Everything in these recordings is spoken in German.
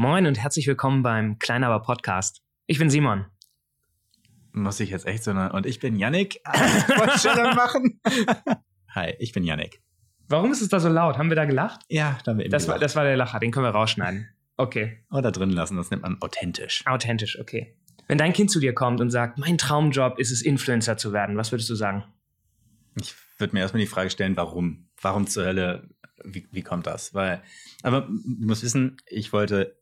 Moin und herzlich willkommen beim Kleinaber Podcast. Ich bin Simon. Muss ich jetzt echt so eine. Und ich bin Yannick. Vorstellung machen. Hi, ich bin Yannick. Warum ist es da so laut? Haben wir da gelacht? Ja, da haben wir eben Das war, gelacht. das war der Lacher, den können wir rausschneiden. Okay, Oder drin lassen, das nennt man authentisch. authentisch, okay. Wenn dein Kind zu dir kommt und sagt, mein Traumjob ist es, Influencer zu werden, was würdest du sagen? Ich würde mir erstmal die Frage stellen, warum? Warum zur Hölle? Wie, wie kommt das? Weil, aber du musst wissen, ich wollte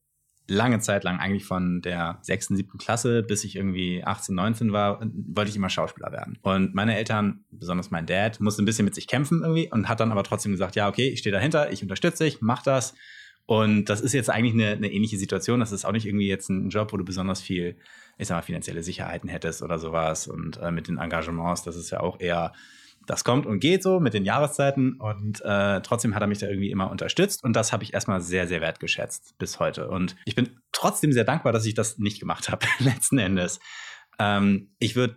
lange Zeit lang, eigentlich von der sechsten, siebten Klasse bis ich irgendwie 18, 19 war, wollte ich immer Schauspieler werden. Und meine Eltern, besonders mein Dad, musste ein bisschen mit sich kämpfen irgendwie und hat dann aber trotzdem gesagt, ja, okay, ich stehe dahinter, ich unterstütze dich, mach das. Und das ist jetzt eigentlich eine, eine ähnliche Situation. Das ist auch nicht irgendwie jetzt ein Job, wo du besonders viel, ich sag mal, finanzielle Sicherheiten hättest oder sowas. Und äh, mit den Engagements, das ist ja auch eher, das kommt und geht so mit den Jahreszeiten. Und äh, trotzdem hat er mich da irgendwie immer unterstützt. Und das habe ich erstmal sehr, sehr wertgeschätzt bis heute. Und ich bin trotzdem sehr dankbar, dass ich das nicht gemacht habe, letzten Endes. Ähm, ich würde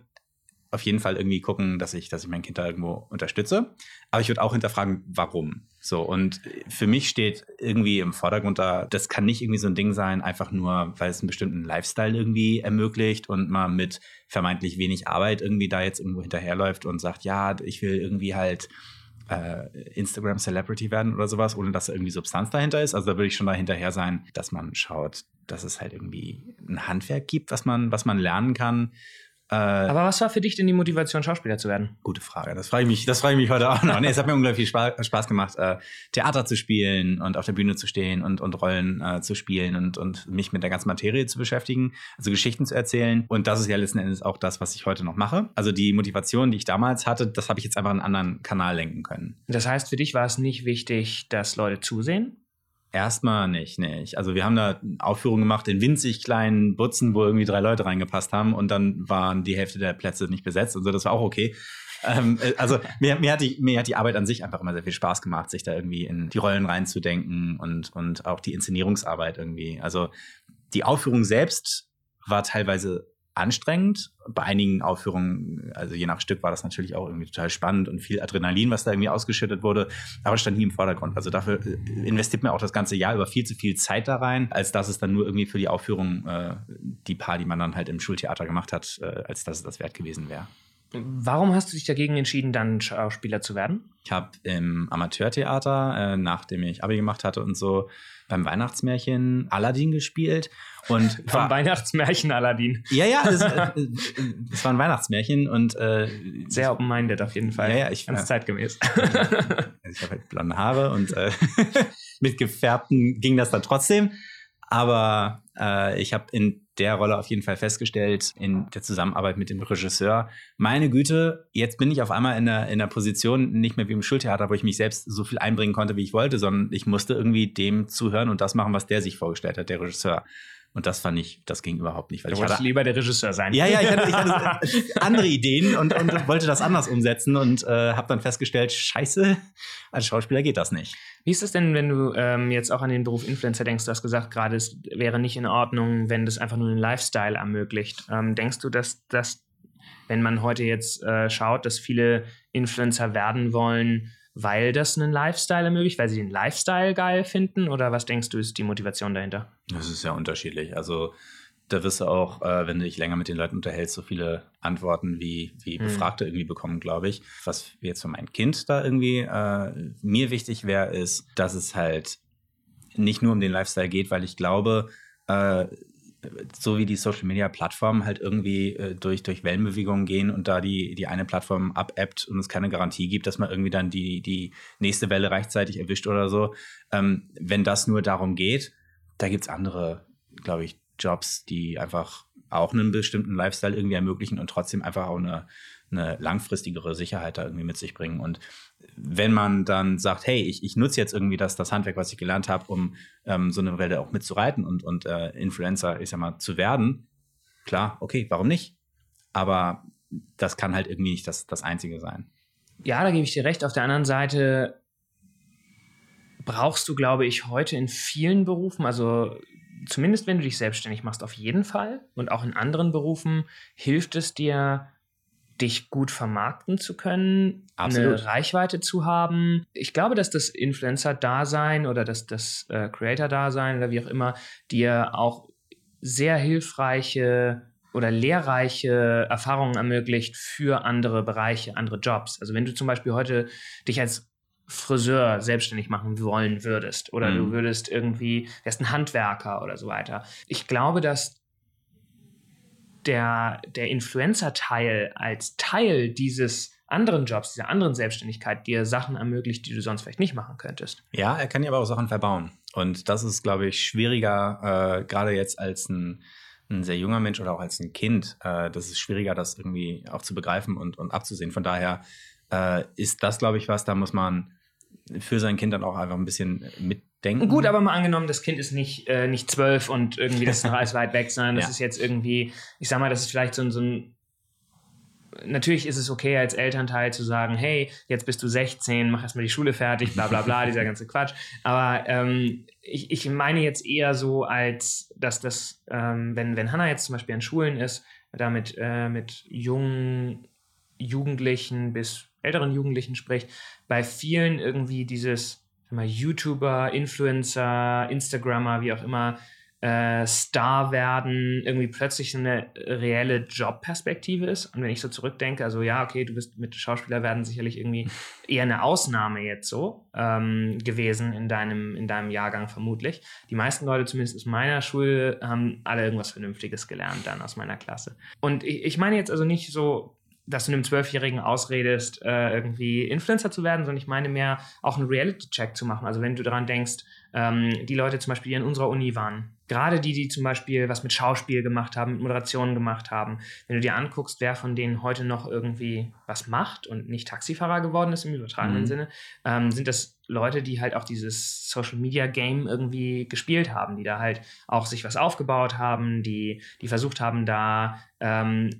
auf jeden Fall irgendwie gucken, dass ich, dass ich mein Kind da irgendwo unterstütze. Aber ich würde auch hinterfragen, warum. So, und für mich steht irgendwie im Vordergrund da, das kann nicht irgendwie so ein Ding sein, einfach nur, weil es einen bestimmten Lifestyle irgendwie ermöglicht und man mit vermeintlich wenig Arbeit irgendwie da jetzt irgendwo hinterherläuft und sagt, ja, ich will irgendwie halt äh, Instagram Celebrity werden oder sowas, ohne dass da irgendwie Substanz dahinter ist. Also da würde ich schon da hinterher sein, dass man schaut, dass es halt irgendwie ein Handwerk gibt, was man, was man lernen kann. Äh, Aber was war für dich denn die Motivation, Schauspieler zu werden? Gute Frage. Das frage ich mich, das frage ich mich heute auch noch. Nee, es hat mir unglaublich viel Spaß, Spaß gemacht, äh, Theater zu spielen und auf der Bühne zu stehen und, und Rollen äh, zu spielen und, und mich mit der ganzen Materie zu beschäftigen, also Geschichten zu erzählen. Und das ist ja letzten Endes auch das, was ich heute noch mache. Also die Motivation, die ich damals hatte, das habe ich jetzt einfach in einen anderen Kanal lenken können. Das heißt, für dich war es nicht wichtig, dass Leute zusehen? Erstmal nicht, nicht. Also wir haben da Aufführungen gemacht in winzig kleinen Butzen, wo irgendwie drei Leute reingepasst haben und dann waren die Hälfte der Plätze nicht besetzt und so, das war auch okay. Ähm, äh, also mir, mir, hat die, mir hat die Arbeit an sich einfach immer sehr viel Spaß gemacht, sich da irgendwie in die Rollen reinzudenken und, und auch die Inszenierungsarbeit irgendwie. Also die Aufführung selbst war teilweise anstrengend. Bei einigen Aufführungen, also je nach Stück, war das natürlich auch irgendwie total spannend und viel Adrenalin, was da irgendwie ausgeschüttet wurde. Aber stand nie im Vordergrund. Also dafür äh, investiert man auch das ganze Jahr über viel zu viel Zeit da rein, als dass es dann nur irgendwie für die Aufführung, äh, die paar, die man dann halt im Schultheater gemacht hat, äh, als dass es das wert gewesen wäre. Warum hast du dich dagegen entschieden, dann Schauspieler zu werden? Ich habe im Amateurtheater, äh, nachdem ich Abi gemacht hatte und so, beim Weihnachtsmärchen Aladdin gespielt. Und Vom Weihnachtsmärchen Aladdin. Ja, ja, es, äh, es war ein Weihnachtsmärchen und äh, Sehr open-minded auf jeden Fall. Ja, ja, ich- Ganz ja. zeitgemäß. also ich habe halt blonde Haare und äh, mit gefärbten ging das dann trotzdem. Aber äh, ich habe in der Rolle auf jeden Fall festgestellt, in der Zusammenarbeit mit dem Regisseur, meine Güte, jetzt bin ich auf einmal in der, in der Position, nicht mehr wie im Schultheater, wo ich mich selbst so viel einbringen konnte, wie ich wollte, sondern ich musste irgendwie dem zuhören und das machen, was der sich vorgestellt hat, der Regisseur. Und das fand ich, das ging überhaupt nicht. Weil Du ich hatte, lieber der Regisseur sein. ja, ja, ich hatte, ich hatte andere Ideen und, und wollte das anders umsetzen und äh, habe dann festgestellt, scheiße, als Schauspieler geht das nicht. Wie ist es denn, wenn du ähm, jetzt auch an den Beruf Influencer denkst? Du hast gesagt, gerade es wäre nicht in Ordnung, wenn das einfach nur einen Lifestyle ermöglicht. Ähm, denkst du, dass das, wenn man heute jetzt äh, schaut, dass viele Influencer werden wollen, weil das einen Lifestyle ermöglicht, weil sie den Lifestyle geil finden? Oder was denkst du, ist die Motivation dahinter? Das ist ja unterschiedlich. Also da wirst du auch, äh, wenn du dich länger mit den Leuten unterhältst, so viele Antworten wie, wie Hm. Befragte irgendwie bekommen, glaube ich. Was jetzt für mein Kind da irgendwie äh, mir wichtig wäre, ist, dass es halt nicht nur um den Lifestyle geht, weil ich glaube, äh, so wie die Social Media Plattformen halt irgendwie äh, durch, durch Wellenbewegungen gehen und da die, die eine Plattform abappt und es keine Garantie gibt, dass man irgendwie dann die, die nächste Welle rechtzeitig erwischt oder so. Ähm, wenn das nur darum geht, da gibt es andere, glaube ich, Jobs, die einfach auch einen bestimmten Lifestyle irgendwie ermöglichen und trotzdem einfach auch eine, eine langfristigere Sicherheit da irgendwie mit sich bringen. Und wenn man dann sagt, hey, ich, ich nutze jetzt irgendwie das, das Handwerk, was ich gelernt habe, um ähm, so eine Welle auch mitzureiten und, und äh, Influencer, ich sag mal, zu werden, klar, okay, warum nicht? Aber das kann halt irgendwie nicht das, das Einzige sein. Ja, da gebe ich dir recht. Auf der anderen Seite brauchst du, glaube ich, heute in vielen Berufen, also zumindest wenn du dich selbstständig machst, auf jeden Fall und auch in anderen Berufen hilft es dir, dich gut vermarkten zu können, Absolut. eine Reichweite zu haben. Ich glaube, dass das Influencer-Dasein oder das, das äh, Creator-Dasein oder wie auch immer dir auch sehr hilfreiche oder lehrreiche Erfahrungen ermöglicht für andere Bereiche, andere Jobs. Also wenn du zum Beispiel heute dich als Friseur selbstständig machen wollen würdest oder Mhm. du würdest irgendwie, wärst ein Handwerker oder so weiter. Ich glaube, dass der, der Influencer-Teil als Teil dieses anderen Jobs, dieser anderen Selbstständigkeit dir Sachen ermöglicht, die du sonst vielleicht nicht machen könntest. Ja, er kann ja aber auch Sachen verbauen. Und das ist, glaube ich, schwieriger, äh, gerade jetzt als ein, ein sehr junger Mensch oder auch als ein Kind. Äh, das ist schwieriger, das irgendwie auch zu begreifen und, und abzusehen. Von daher äh, ist das, glaube ich, was, da muss man für sein Kind dann auch einfach ein bisschen mitdenken. Gut, aber mal angenommen, das Kind ist nicht, äh, nicht zwölf und irgendwie das ist noch alles weit weg, sondern das Ja. ist jetzt irgendwie, ich sag mal, das ist vielleicht so ein, so ein Natürlich ist es okay als Elternteil zu sagen, hey, jetzt bist du 16, mach erstmal die Schule fertig, bla bla bla, dieser ganze Quatsch. Aber ähm, ich, ich meine jetzt eher so, als dass das, ähm, wenn, wenn Hannah jetzt zum Beispiel an Schulen ist, da mit, äh, mit jungen Jugendlichen bis älteren Jugendlichen spricht, bei vielen irgendwie dieses mal, YouTuber, Influencer, Instagrammer, wie auch immer, äh, Star werden, irgendwie plötzlich eine reelle Jobperspektive ist. Und wenn ich so zurückdenke, also ja, okay, du bist mit Schauspieler werden sicherlich irgendwie eher eine Ausnahme jetzt so ähm, gewesen in deinem, in deinem Jahrgang vermutlich. Die meisten Leute, zumindest aus meiner Schule, haben alle irgendwas Vernünftiges gelernt dann aus meiner Klasse. Und ich, ich meine jetzt also nicht so, dass du einem Zwölfjährigen ausredest, äh, irgendwie Influencer zu werden, sondern ich meine mehr auch einen Reality-Check zu machen. Also wenn du daran denkst, ähm, die Leute zum Beispiel, die in unserer Uni waren, gerade die, die zum Beispiel was mit Schauspiel gemacht haben, mit Moderation gemacht haben, wenn du dir anguckst, wer von denen heute noch irgendwie was macht und nicht Taxifahrer geworden ist im übertragenen Mhm. Sinne, ähm, sind das Leute, die halt auch dieses Social Media Game irgendwie gespielt haben, die da halt auch sich was aufgebaut haben, die, die versucht haben, da ähm,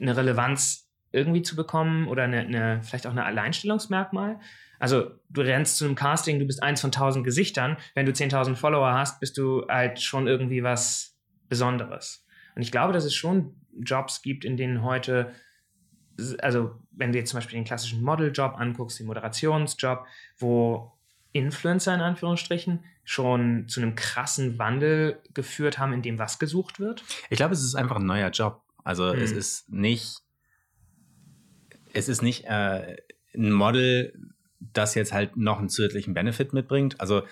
eine Relevanz irgendwie zu bekommen oder eine, eine, vielleicht auch ein Alleinstellungsmerkmal. Also du rennst zu einem Casting, du bist eins von tausend Gesichtern. Wenn du 10.000 Follower hast, bist du halt schon irgendwie was Besonderes. Und ich glaube, dass es schon Jobs gibt, in denen heute, also wenn du jetzt zum Beispiel den klassischen Modeljob anguckst, den Moderationsjob, wo Influencer in Anführungsstrichen schon zu einem krassen Wandel geführt haben, in dem was gesucht wird. Ich glaube, es ist einfach ein neuer Job. Also Hm. es ist nicht, es ist nicht äh, ein Model, das jetzt halt noch einen zusätzlichen Benefit mitbringt. Also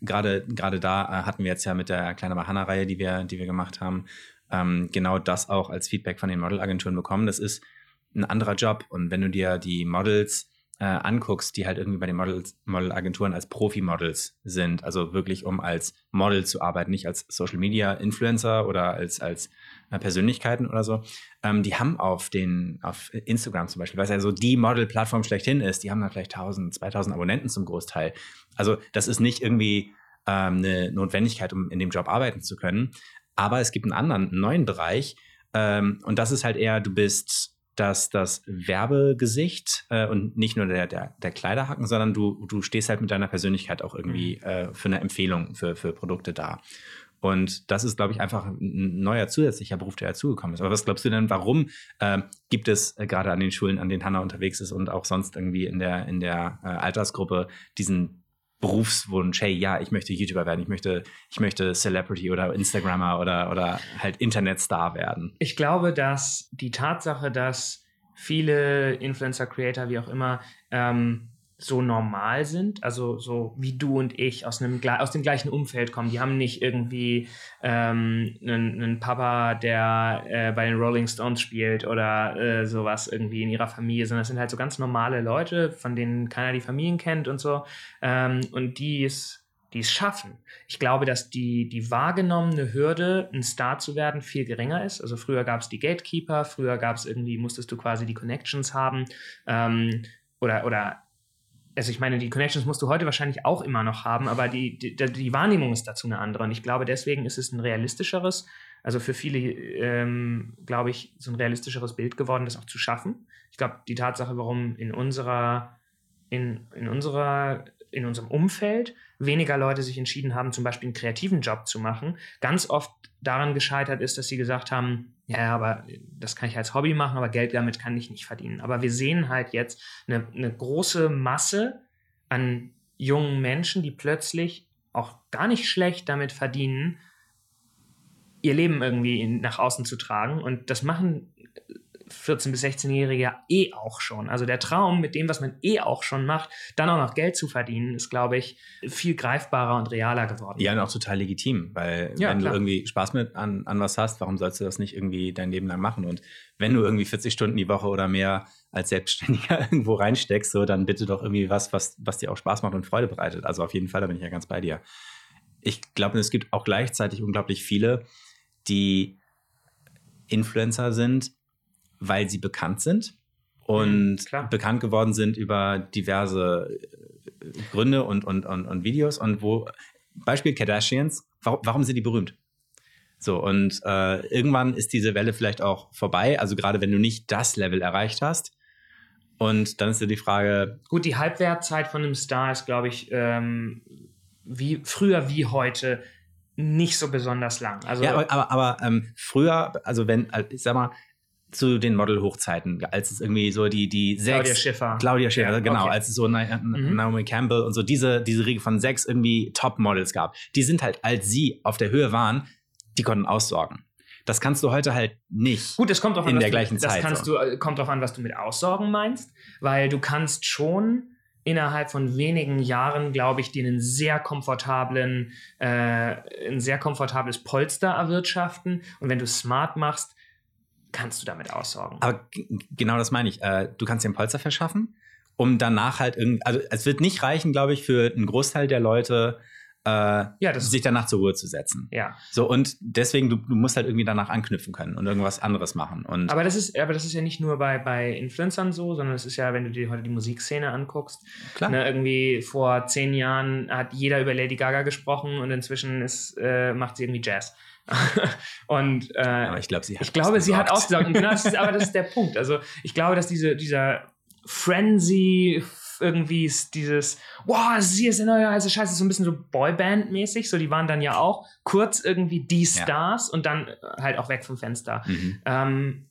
gerade gerade da äh, hatten wir jetzt ja mit der kleine Bahana-Reihe, die wir, die wir gemacht haben, ähm, genau das auch als Feedback von den Modelagenturen bekommen. Das ist ein anderer Job. Und wenn du dir die Models äh, anguckst, die halt irgendwie bei den Models, Modelagenturen als Profi-Models sind, also wirklich um als Model zu arbeiten, nicht als Social Media Influencer oder als, als äh, Persönlichkeiten oder so, ähm, die haben auf den, auf Instagram zum Beispiel, es ja so die Model-Plattform schlechthin ist, die haben da vielleicht 1000, 2000 Abonnenten zum Großteil. Also das ist nicht irgendwie ähm, eine Notwendigkeit, um in dem Job arbeiten zu können. Aber es gibt einen anderen, einen neuen Bereich. Ähm, und das ist halt eher, du bist das, das Werbegesicht äh, und nicht nur der, der, der Kleiderhaken, sondern du, du stehst halt mit deiner Persönlichkeit auch irgendwie äh, für eine Empfehlung für, für Produkte da. Und das ist, glaube ich, einfach ein neuer zusätzlicher Beruf, der dazugekommen ist. Aber was glaubst du denn, warum äh, gibt es äh, gerade an den Schulen, an denen Hannah unterwegs ist und auch sonst irgendwie in der, in der äh, Altersgruppe diesen Berufswunsch, hey, ja, ich möchte YouTuber werden, ich möchte, ich möchte Celebrity oder Instagrammer oder, oder halt Internetstar werden. Ich glaube, dass die Tatsache, dass viele Influencer, Creator, wie auch immer, ähm, so normal sind, also so wie du und ich aus, einem, aus dem gleichen Umfeld kommen. Die haben nicht irgendwie ähm, einen, einen Papa, der äh, bei den Rolling Stones spielt oder äh, sowas irgendwie in ihrer Familie, sondern es sind halt so ganz normale Leute, von denen keiner die Familien kennt und so. Ähm, und die es, die es schaffen. Ich glaube, dass die, die wahrgenommene Hürde, ein Star zu werden, viel geringer ist. Also früher gab es die Gatekeeper, früher gab es irgendwie, musstest du quasi die Connections haben. Ähm, oder, oder also ich meine, die Connections musst du heute wahrscheinlich auch immer noch haben, aber die, die, die Wahrnehmung ist dazu eine andere. Und ich glaube, deswegen ist es ein realistischeres, also für viele, ähm, glaube ich, so ein realistischeres Bild geworden, das auch zu schaffen. Ich glaube, die Tatsache, warum in unserer, in, in unserer in unserem Umfeld weniger Leute sich entschieden haben, zum Beispiel einen kreativen Job zu machen, ganz oft daran gescheitert ist, dass sie gesagt haben, ja, aber das kann ich als Hobby machen, aber Geld damit kann ich nicht verdienen. Aber wir sehen halt jetzt eine, eine große Masse an jungen Menschen, die plötzlich auch gar nicht schlecht damit verdienen, ihr Leben irgendwie nach außen zu tragen. Und das machen 14- bis 16-Jährige eh auch schon. Also der Traum mit dem, was man eh auch schon macht, dann auch noch Geld zu verdienen, ist, glaube ich, viel greifbarer und realer geworden. Ja, und auch total legitim, weil Ja, wenn klar. du irgendwie Spaß mit an, an was hast, warum sollst du das nicht irgendwie dein Leben lang machen? Und wenn du irgendwie 40 Stunden die Woche oder mehr als Selbstständiger irgendwo reinsteckst, so, dann bitte doch irgendwie was, was, was dir auch Spaß macht und Freude bereitet. Also auf jeden Fall, da bin ich ja ganz bei dir. Ich glaube, es gibt auch gleichzeitig unglaublich viele, die Influencer sind, weil sie bekannt sind und Mhm, bekannt geworden sind über diverse äh, Gründe und, und, und, und Videos und wo, Beispiel Kardashians, warum, warum sind die berühmt? So, und äh, irgendwann ist diese Welle vielleicht auch vorbei, also gerade wenn du nicht das Level erreicht hast. Und dann ist ja die Frage, Gut, die Halbwertzeit von einem Star ist, glaube ich, ähm, wie früher wie heute nicht so besonders lang. Also ja, aber, aber, aber ähm, früher, also wenn, äh, ich sag mal, zu den Model-Hochzeiten, als es irgendwie so die, die sechs. Claudia Schiffer. Claudia Schiffer, Ja, genau, okay. als es so Mhm. Naomi Campbell und so diese, diese Riege von sechs irgendwie Top-Models gab. Die sind halt, als sie auf der Höhe waren, die konnten aussorgen. Das kannst du heute halt nicht. Gut, es kommt in an, was der du, gleichen das Zeit, kannst so. du, äh, kommt drauf an, was du mit Aussorgen meinst, weil du kannst schon innerhalb von wenigen Jahren, glaube ich, dir einen sehr komfortablen, äh, ein sehr komfortables Polster erwirtschaften. Und wenn du smart machst, kannst du damit aussorgen. Aber genau das meine ich. Äh, du kannst dir einen Polster verschaffen, um danach halt irgendwie, also es wird nicht reichen, glaube ich, für einen Großteil der Leute, äh, ja, das sich danach zur Ruhe zu setzen. ja. So, und deswegen, du, du musst halt irgendwie danach anknüpfen können und irgendwas anderes machen. Und Aber das ist, aber das ist ja nicht nur bei, bei Influencern so, sondern es ist ja, wenn du dir heute die Musikszene anguckst, klar. Ne, irgendwie vor zehn Jahren hat jeder über Lady Gaga gesprochen und inzwischen ist, äh, macht sie irgendwie Jazz. und äh, aber ich glaube, sie hat ich glaube, sie hat ausgesorgt. ausgesagt. Und genau, das ist, aber das ist der Punkt. Also ich glaube, dass diese, dieser Frenzy irgendwie ist dieses, wow, sie ist der neue heiße Scheiße, so ein bisschen so Boyband-mäßig. So, die waren dann ja auch kurz irgendwie die Ja. Stars und dann halt auch weg vom Fenster. Mhm. Ähm,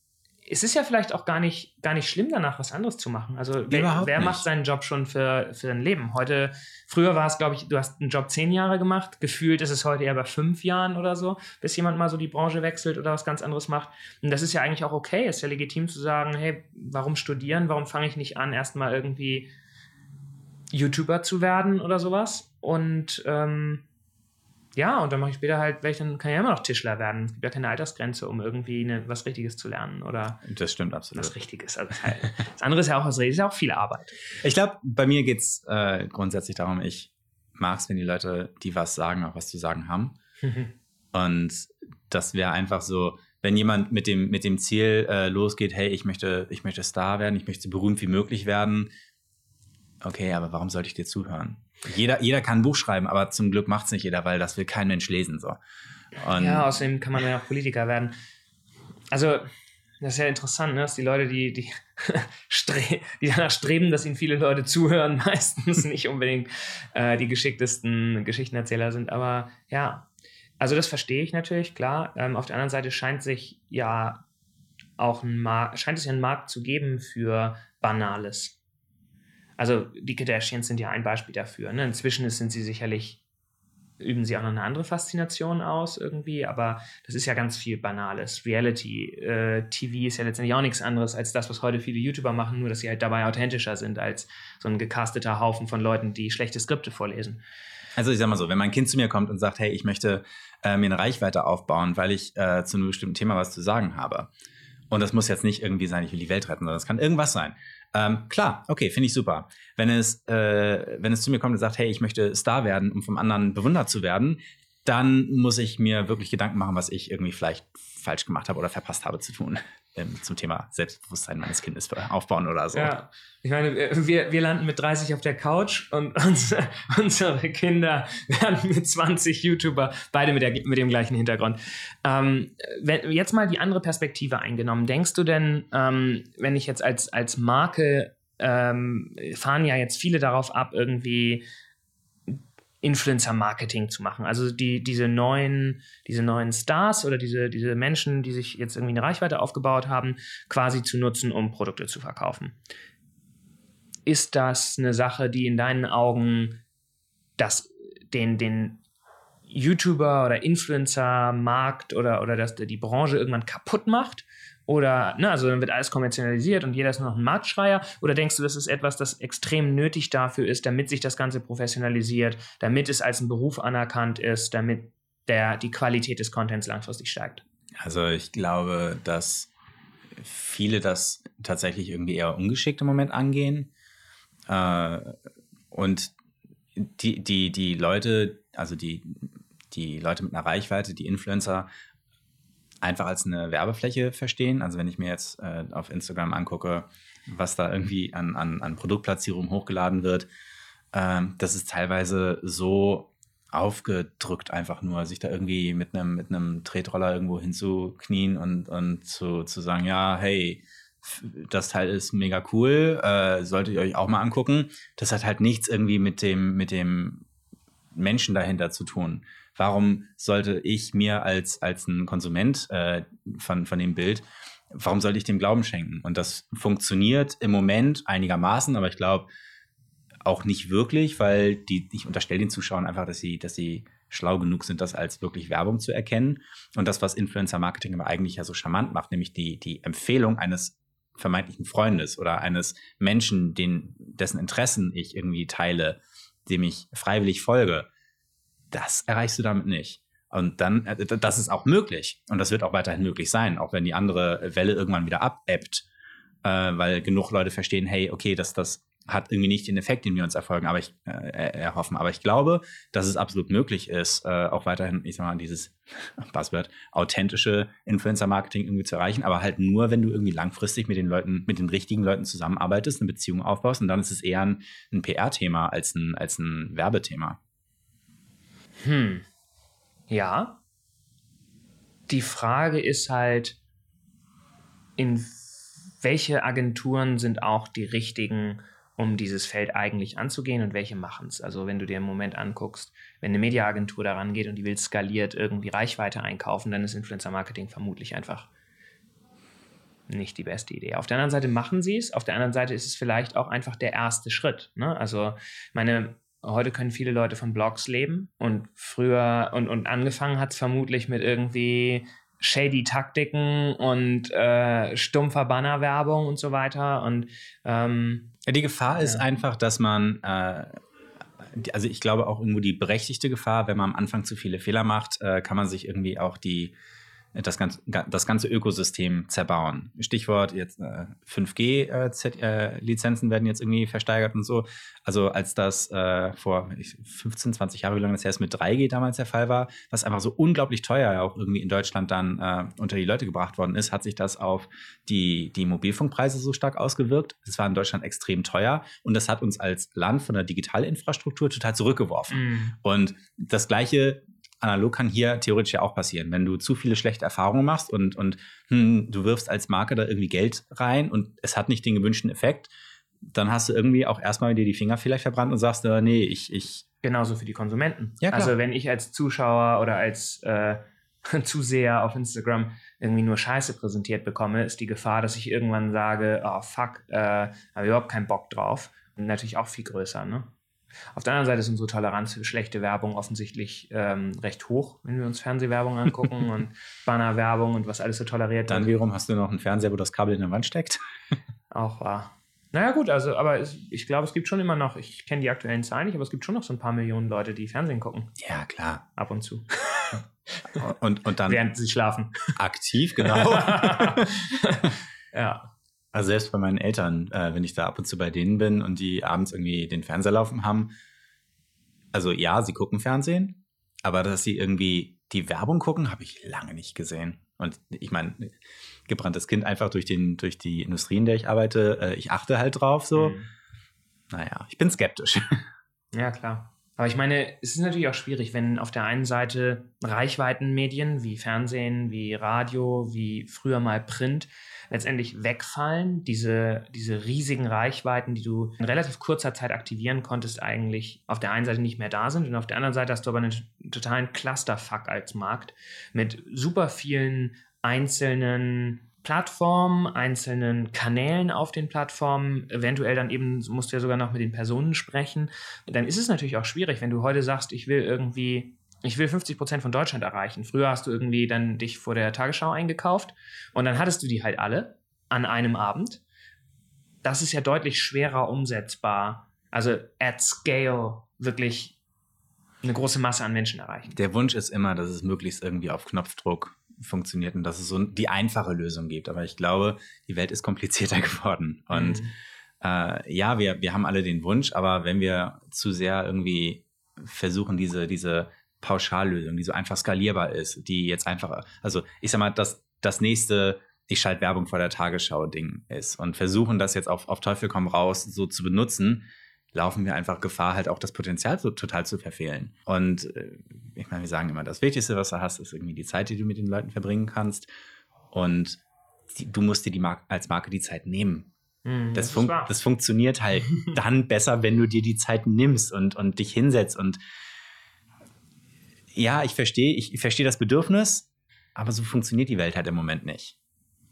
es ist ja vielleicht auch gar nicht, gar nicht schlimm, danach was anderes zu machen. Also wer, wer macht seinen Job schon für, für sein Leben? Heute, früher war es, glaube ich, du hast einen Job zehn Jahre gemacht. Gefühlt ist es heute eher bei fünf Jahren oder so, bis jemand mal so die Branche wechselt oder was ganz anderes macht. Und das ist ja eigentlich auch okay. Ist ja legitim zu sagen, hey, warum studieren? Warum fange ich nicht an, erstmal irgendwie YouTuber zu werden oder sowas? Und ähm, ja, und dann mache ich später halt, weil ich dann kann ich ja immer noch Tischler werden. Es gibt ja keine Altersgrenze, um irgendwie eine, was Richtiges zu lernen oder Das stimmt absolut. was Richtiges. Also das, das andere ist ja auch was Richtiges, ist ja auch viel Arbeit. Ich glaube, bei mir geht es äh, grundsätzlich darum, ich mag es, wenn die Leute, die was sagen, auch was zu sagen haben. Und das wäre einfach so, wenn jemand mit dem, mit dem Ziel äh, losgeht, hey, ich möchte, ich möchte Star werden, ich möchte so berühmt wie möglich werden. Okay, aber warum sollte ich dir zuhören? Jeder, jeder kann ein Buch schreiben, aber zum Glück macht es nicht jeder, weil das will kein Mensch lesen. So. Und ja, außerdem kann man ja auch Politiker werden. Also, das ist ja interessant, ne? dass die Leute, die, die, die danach streben, dass ihnen viele Leute zuhören, meistens nicht unbedingt äh, die geschicktesten Geschichtenerzähler sind. Aber ja, also das verstehe ich natürlich, klar. Ähm, auf der anderen Seite scheint sich ja auch ein Markt, scheint es ja einen Markt zu geben für Banales. Also die Kardashians sind ja ein Beispiel dafür. Ne? Inzwischen sind sie sicherlich, üben sie auch noch eine andere Faszination aus irgendwie, aber das ist ja ganz viel Banales. Reality, äh, TV ist ja letztendlich auch nichts anderes als das, was heute viele YouTuber machen, nur dass sie halt dabei authentischer sind als so ein gecasteter Haufen von Leuten, die schlechte Skripte vorlesen. Also ich sag mal so, wenn mein Kind zu mir kommt und sagt, hey, ich möchte äh, mir eine Reichweite aufbauen, weil ich äh, zu einem bestimmten Thema was zu sagen habe. Und das muss jetzt nicht irgendwie sein, ich will die Welt retten, sondern es kann irgendwas sein. Ähm, klar, okay, finde ich super. Wenn es, äh, wenn es zu mir kommt und sagt, hey, ich möchte Star werden, um vom anderen bewundert zu werden, dann muss ich mir wirklich Gedanken machen, was ich irgendwie vielleicht falsch gemacht habe oder verpasst habe zu tun. Ähm, zum Thema Selbstbewusstsein meines Kindes aufbauen oder so. Ja, ich meine, wir, wir landen mit 30 auf der Couch und unsere, unsere Kinder werden mit 20 YouTuber, beide mit, der, mit dem gleichen Hintergrund. Ähm, wenn, jetzt mal die andere Perspektive eingenommen. Denkst du denn, ähm, wenn ich jetzt als, als Marke, ähm, fahren ja jetzt viele darauf ab, irgendwie Influencer-Marketing zu machen. Also die, diese, neuen, diese neuen Stars oder diese, diese Menschen, die sich jetzt irgendwie eine Reichweite aufgebaut haben, quasi zu nutzen, um Produkte zu verkaufen. Ist das eine Sache, die in deinen Augen das, den, den YouTuber oder Influencer-Markt oder, oder das, die Branche irgendwann kaputt macht? Oder, ne, also dann wird alles kommerzialisiert und jeder ist nur noch ein Marktschreier? Oder denkst du, das ist etwas, das extrem nötig dafür ist, damit sich das Ganze professionalisiert, damit es als ein Beruf anerkannt ist, damit der, die Qualität des Contents langfristig steigt? Also ich glaube, dass viele das tatsächlich irgendwie eher ungeschickt im Moment angehen. Äh, und die, die, die Leute, also die, die Leute mit einer Reichweite, die Influencer, einfach als eine Werbefläche verstehen. Also wenn ich mir jetzt äh, auf Instagram angucke, was da irgendwie an, an, an Produktplatzierung hochgeladen wird, ähm, das ist teilweise so aufgedrückt einfach nur, sich da irgendwie mit einem mit Tretroller irgendwo hinzuknien und, und zu, zu sagen, ja, hey, das Teil ist mega cool, äh, solltet ihr euch auch mal angucken. Das hat halt nichts irgendwie mit dem, mit dem Menschen dahinter zu tun warum sollte ich mir als, als ein Konsument äh, von, von dem Bild, warum sollte ich dem Glauben schenken? Und das funktioniert im Moment einigermaßen, aber ich glaube auch nicht wirklich, weil die, ich unterstelle den Zuschauern einfach, dass sie, dass sie schlau genug sind, das als wirklich Werbung zu erkennen. Und das, was Influencer-Marketing aber eigentlich ja so charmant macht, nämlich die, die Empfehlung eines vermeintlichen Freundes oder eines Menschen, den, dessen Interessen ich irgendwie teile, dem ich freiwillig folge, das erreichst du damit nicht. Und dann, äh, das ist auch möglich. Und das wird auch weiterhin möglich sein, auch wenn die andere Welle irgendwann wieder abebbt, äh, weil genug Leute verstehen, hey, okay, das, das hat irgendwie nicht den Effekt, den wir uns erfolgen, aber ich, äh, erhoffen. Aber ich glaube, dass es absolut möglich ist, äh, auch weiterhin, ich sag mal, dieses Buzzword, authentische Influencer-Marketing irgendwie zu erreichen, aber halt nur, wenn du irgendwie langfristig mit den Leuten, mit den richtigen Leuten zusammenarbeitest, eine Beziehung aufbaust und dann ist es eher ein, ein PR-Thema als ein, als ein Werbethema. Hm. Ja. Die Frage ist halt, in welche Agenturen sind auch die richtigen, um dieses Feld eigentlich anzugehen und welche machen es? Also wenn du dir im Moment anguckst, wenn eine Mediaagentur daran geht und die will skaliert irgendwie Reichweite einkaufen, dann ist Influencer Marketing vermutlich einfach nicht die beste Idee. Auf der anderen Seite machen sie es, auf der anderen Seite ist es vielleicht auch einfach der erste Schritt. Ne? Also meine Heute können viele Leute von Blogs leben und früher und, und angefangen hat es vermutlich mit irgendwie shady Taktiken und äh, stumpfer Bannerwerbung und so weiter. Und ähm, die Gefahr ja. ist einfach, dass man äh, also ich glaube auch irgendwo die berechtigte Gefahr, wenn man am Anfang zu viele Fehler macht, äh, kann man sich irgendwie auch die das ganze, das ganze Ökosystem zerbauen. Stichwort jetzt äh, 5G-Lizenzen äh, werden jetzt irgendwie versteigert und so. Also als das äh, vor 15, 20 Jahre, wie lange das her ist, mit 3G damals der Fall war, was einfach so unglaublich teuer auch irgendwie in Deutschland dann äh, unter die Leute gebracht worden ist, hat sich das auf die, die Mobilfunkpreise so stark ausgewirkt. Es war in Deutschland extrem teuer und das hat uns als Land von der Digitalinfrastruktur total zurückgeworfen. Mm. Und das Gleiche analog kann hier theoretisch ja auch passieren. Wenn du zu viele schlechte Erfahrungen machst und, und hm, du wirfst als Marke da irgendwie Geld rein und es hat nicht den gewünschten Effekt, dann hast du irgendwie auch erstmal dir die Finger vielleicht verbrannt und sagst, äh, nee, ich, ich. Genauso für die Konsumenten. Ja, klar. Also wenn ich als Zuschauer oder als äh, Zuseher auf Instagram irgendwie nur Scheiße präsentiert bekomme, ist die Gefahr, dass ich irgendwann sage, oh fuck, äh, habe überhaupt keinen Bock drauf. Und natürlich auch viel größer, ne? Auf der anderen Seite ist unsere Toleranz für schlechte Werbung offensichtlich ähm, recht hoch, wenn wir uns Fernsehwerbung angucken und Bannerwerbung und was alles so toleriert Dann wiederum hast du noch einen Fernseher, wo das Kabel in der Wand steckt. Auch wahr. Naja, gut, also, aber es, ich glaube, es gibt schon immer noch, ich kenne die aktuellen Zahlen nicht, aber es gibt schon noch so ein paar Millionen Leute, die Fernsehen gucken. Ja, klar. Ab und zu. und, und dann. Während sie schlafen. Aktiv, genau. ja. Also selbst bei meinen Eltern, äh, wenn ich da ab und zu bei denen bin und die abends irgendwie den Fernseher laufen haben, also ja, sie gucken Fernsehen, aber dass sie irgendwie die Werbung gucken, habe ich lange nicht gesehen. Und ich meine, gebranntes Kind einfach durch, den, durch die Industrie, in der ich arbeite, äh, ich achte halt drauf so. Mhm. Naja, ich bin skeptisch. Ja, klar. Aber ich meine, es ist natürlich auch schwierig, wenn auf der einen Seite Reichweitenmedien wie Fernsehen, wie Radio, wie früher mal Print letztendlich wegfallen. Diese, diese riesigen Reichweiten, die du in relativ kurzer Zeit aktivieren konntest, eigentlich auf der einen Seite nicht mehr da sind und auf der anderen Seite hast du aber einen totalen Clusterfuck als Markt mit super vielen einzelnen Plattformen, einzelnen Kanälen auf den Plattformen, eventuell dann eben musst du ja sogar noch mit den Personen sprechen, dann ist es natürlich auch schwierig, wenn du heute sagst, ich will irgendwie, ich will 50 Prozent von Deutschland erreichen. Früher hast du irgendwie dann dich vor der Tagesschau eingekauft und dann hattest du die halt alle an einem Abend. Das ist ja deutlich schwerer umsetzbar. Also at scale wirklich eine große Masse an Menschen erreichen. Der Wunsch ist immer, dass es möglichst irgendwie auf Knopfdruck funktioniert und dass es so die einfache Lösung gibt. Aber ich glaube, die Welt ist komplizierter geworden. Und mhm. äh, ja, wir, wir haben alle den Wunsch, aber wenn wir zu sehr irgendwie versuchen, diese, diese Pauschallösung, die so einfach skalierbar ist, die jetzt einfach, also ich sag mal, dass das nächste ich schalte Werbung vor der Tagesschau-Ding ist und versuchen das jetzt auf, auf Teufel komm raus so zu benutzen, laufen wir einfach Gefahr, halt auch das Potenzial so total zu verfehlen. Und äh, ich meine, wir sagen immer, das Wichtigste, was du hast, ist irgendwie die Zeit, die du mit den Leuten verbringen kannst. Und die, du musst dir die Mar als Marke die Zeit nehmen. Mm, das, das, fun das, funktioniert halt dann besser, wenn du dir die Zeit nimmst und, und dich hinsetzt. Und ja, ich verstehe, ich, ich verstehe das Bedürfnis, aber so funktioniert die Welt halt im Moment nicht.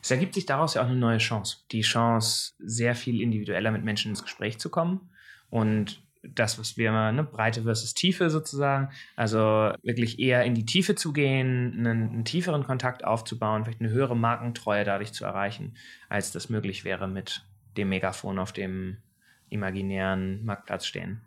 Es ergibt sich daraus ja auch eine neue Chance. Die Chance, sehr viel individueller mit Menschen ins Gespräch zu kommen und das, was wir immer, ne, Breite versus Tiefe sozusagen, also wirklich eher in die Tiefe zu gehen, einen, einen, tieferen Kontakt aufzubauen, vielleicht eine höhere Markentreue dadurch zu erreichen, als das möglich wäre mit dem Megafon auf dem imaginären Marktplatz stehen.